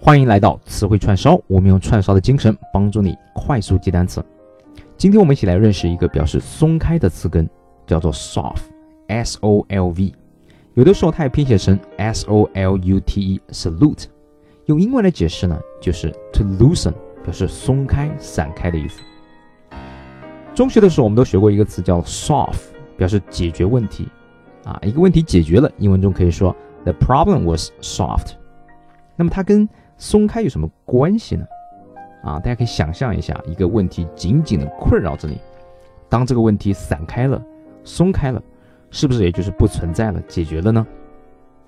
欢迎来到词汇串烧，我们用串烧的精神帮助你快速记单词。今天我们一起来认识一个表示松开的词根，叫做 solve，s o l v。有的时候它也拼写成 s o l u t e，salute。用英文来解释呢，就是 to loosen，表示松开、散开的意思。中学的时候我们都学过一个词叫 solve，表示解决问题。啊，一个问题解决了，英文中可以说 the problem was solved。那么它跟松开有什么关系呢？啊，大家可以想象一下，一个问题紧紧的困扰着你，当这个问题散开了、松开了，是不是也就是不存在了、解决了呢？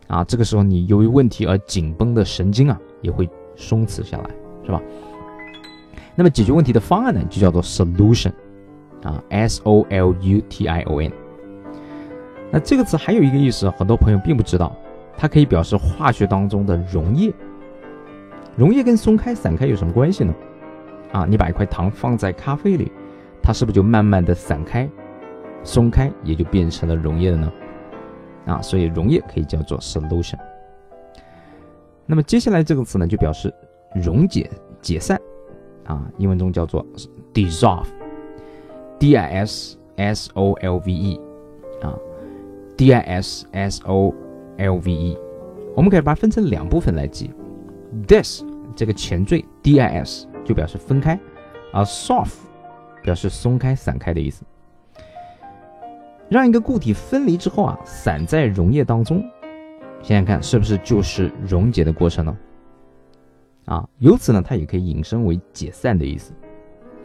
啊，这个时候你由于问题而紧绷的神经啊，也会松弛下来，是吧？那么解决问题的方案呢，就叫做 solution，啊，s o l u t i o n。那这个词还有一个意思，很多朋友并不知道，它可以表示化学当中的溶液。溶液跟松开、散开有什么关系呢？啊，你把一块糖放在咖啡里，它是不是就慢慢的散开、松开，也就变成了溶液了呢？啊，所以溶液可以叫做 solution。那么接下来这个词呢，就表示溶解、解散，啊，英文中叫做 dissolve，d i s s o l v e，啊。D I S S O L V E，我们可以把它分成两部分来记。This 这个前缀 D I S 就表示分开，而 soft 表示松开、散开的意思。让一个固体分离之后啊，散在溶液当中，想想看是不是就是溶解的过程呢？啊，由此呢，它也可以引申为解散的意思。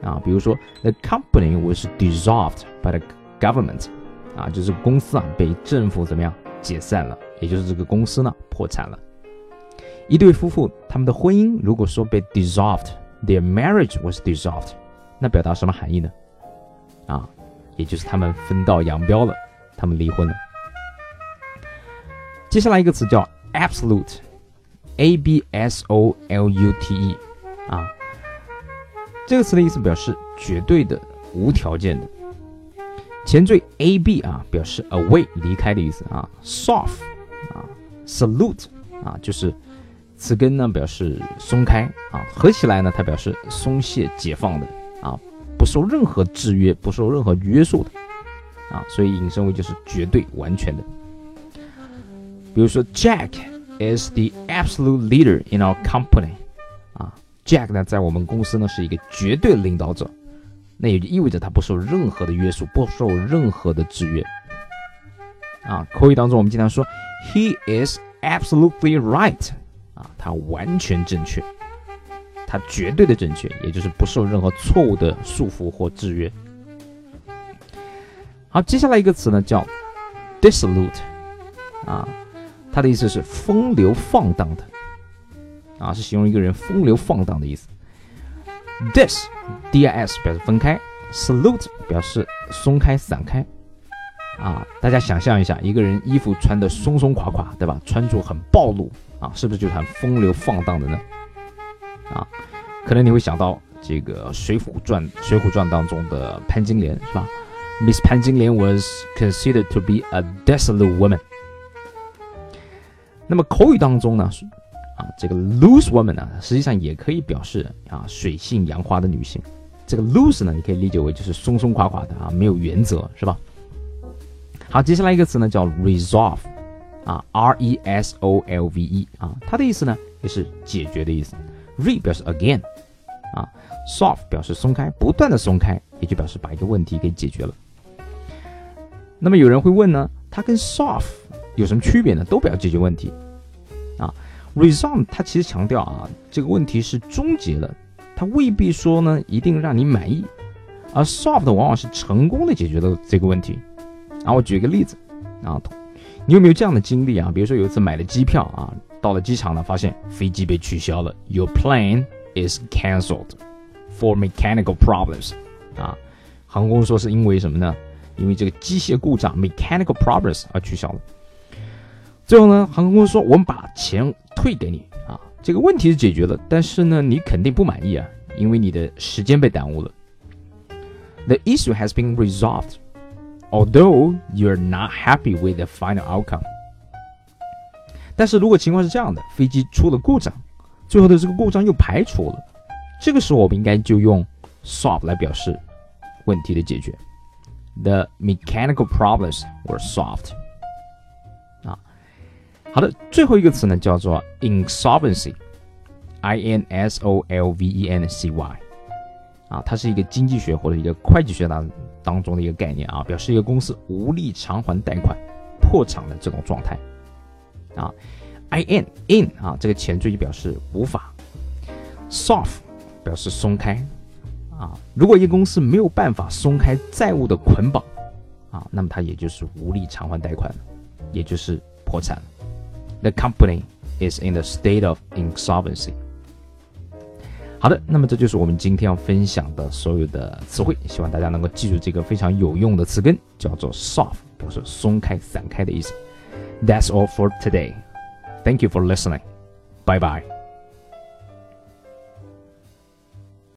啊，比如说 The company was dissolved by the government。啊，就是公司啊被政府怎么样解散了，也就是这个公司呢破产了。一对夫妇他们的婚姻如果说被 dissolved，their marriage was dissolved，那表达什么含义呢？啊，也就是他们分道扬镳了，他们离婚了。接下来一个词叫 absolute，a b s o l u t e，啊，这个词的意思表示绝对的、无条件的。前缀 a b 啊，表示 away 离开的意思啊。soft 啊，salute 啊，就是词根呢表示松开啊，合起来呢它表示松懈、解放的啊，不受任何制约、不受任何约束的啊，所以引申为就是绝对完全的。比如说 Jack is the absolute leader in our company 啊，Jack 呢在我们公司呢是一个绝对领导者。那也就意味着他不受任何的约束，不受任何的制约。啊，口语当中我们经常说，He is absolutely right。啊，他完全正确，他绝对的正确，也就是不受任何错误的束缚或制约。好，接下来一个词呢叫 dissolute。啊，它的意思是风流放荡的。啊，是形容一个人风流放荡的意思。dis，d-i-s 表示分开，salute 表示松开、散开。啊，大家想象一下，一个人衣服穿的松松垮垮，对吧？穿着很暴露啊，是不是就很风流放荡的呢？啊，可能你会想到这个《水浒传》《水浒传》当中的潘金莲，是吧？Miss 潘金莲 was considered to be a dissolute woman。那么口语当中呢？啊，这个 loose woman 呢，实际上也可以表示啊水性杨花的女性。这个 loose 呢，你可以理解为就是松松垮垮的啊，没有原则，是吧？好，接下来一个词呢叫 resolve，啊，r e s o l v e 啊，它的意思呢也是解决的意思。re 表示 again，啊，solve 表示松开，不断的松开，也就表示把一个问题给解决了。那么有人会问呢，它跟 solve 有什么区别呢？都表示解决问题，啊。Resolve 它其实强调啊，这个问题是终结了，它未必说呢一定让你满意，而 solve 往往是成功的解决了这个问题。啊，我举一个例子啊，你有没有这样的经历啊？比如说有一次买了机票啊，到了机场呢，发现飞机被取消了，Your plane is cancelled for mechanical problems。啊，航空公司说是因为什么呢？因为这个机械故障 mechanical problems 而取消了。最后呢，航空公司说我们把钱。退给你啊，这个问题是解决了，但是呢，你肯定不满意啊，因为你的时间被耽误了。The issue has been resolved, although you're not happy with the final outcome. 但是如果情况是这样的，飞机出了故障， 最后的这个故障又排除了，这个时候我们应该就用 solve 来表示问题的解决。The mechanical problems were solved。啊，好的，最后一个词呢叫做 insolvency，i n s o l v e n c y。 啊，它是一个经济学或者一个会计学当当中的一个概念啊，表示一个公司无力偿还贷款、破产的这种状态。啊，i n in 啊，这个前缀就表示无法，soft 表示松开。啊，如果一个公司没有办法松开债务的捆绑，啊，那么它也就是无力偿还贷款，也就是破产了。The company is in the state of insolvency. 好的，那么这就是我们今天要分享的所有的词汇，希望大家能够记住这个非常有用的词根，叫做 soft，表示松开、散开的意思。That's all for today. Thank you for listening. Bye bye.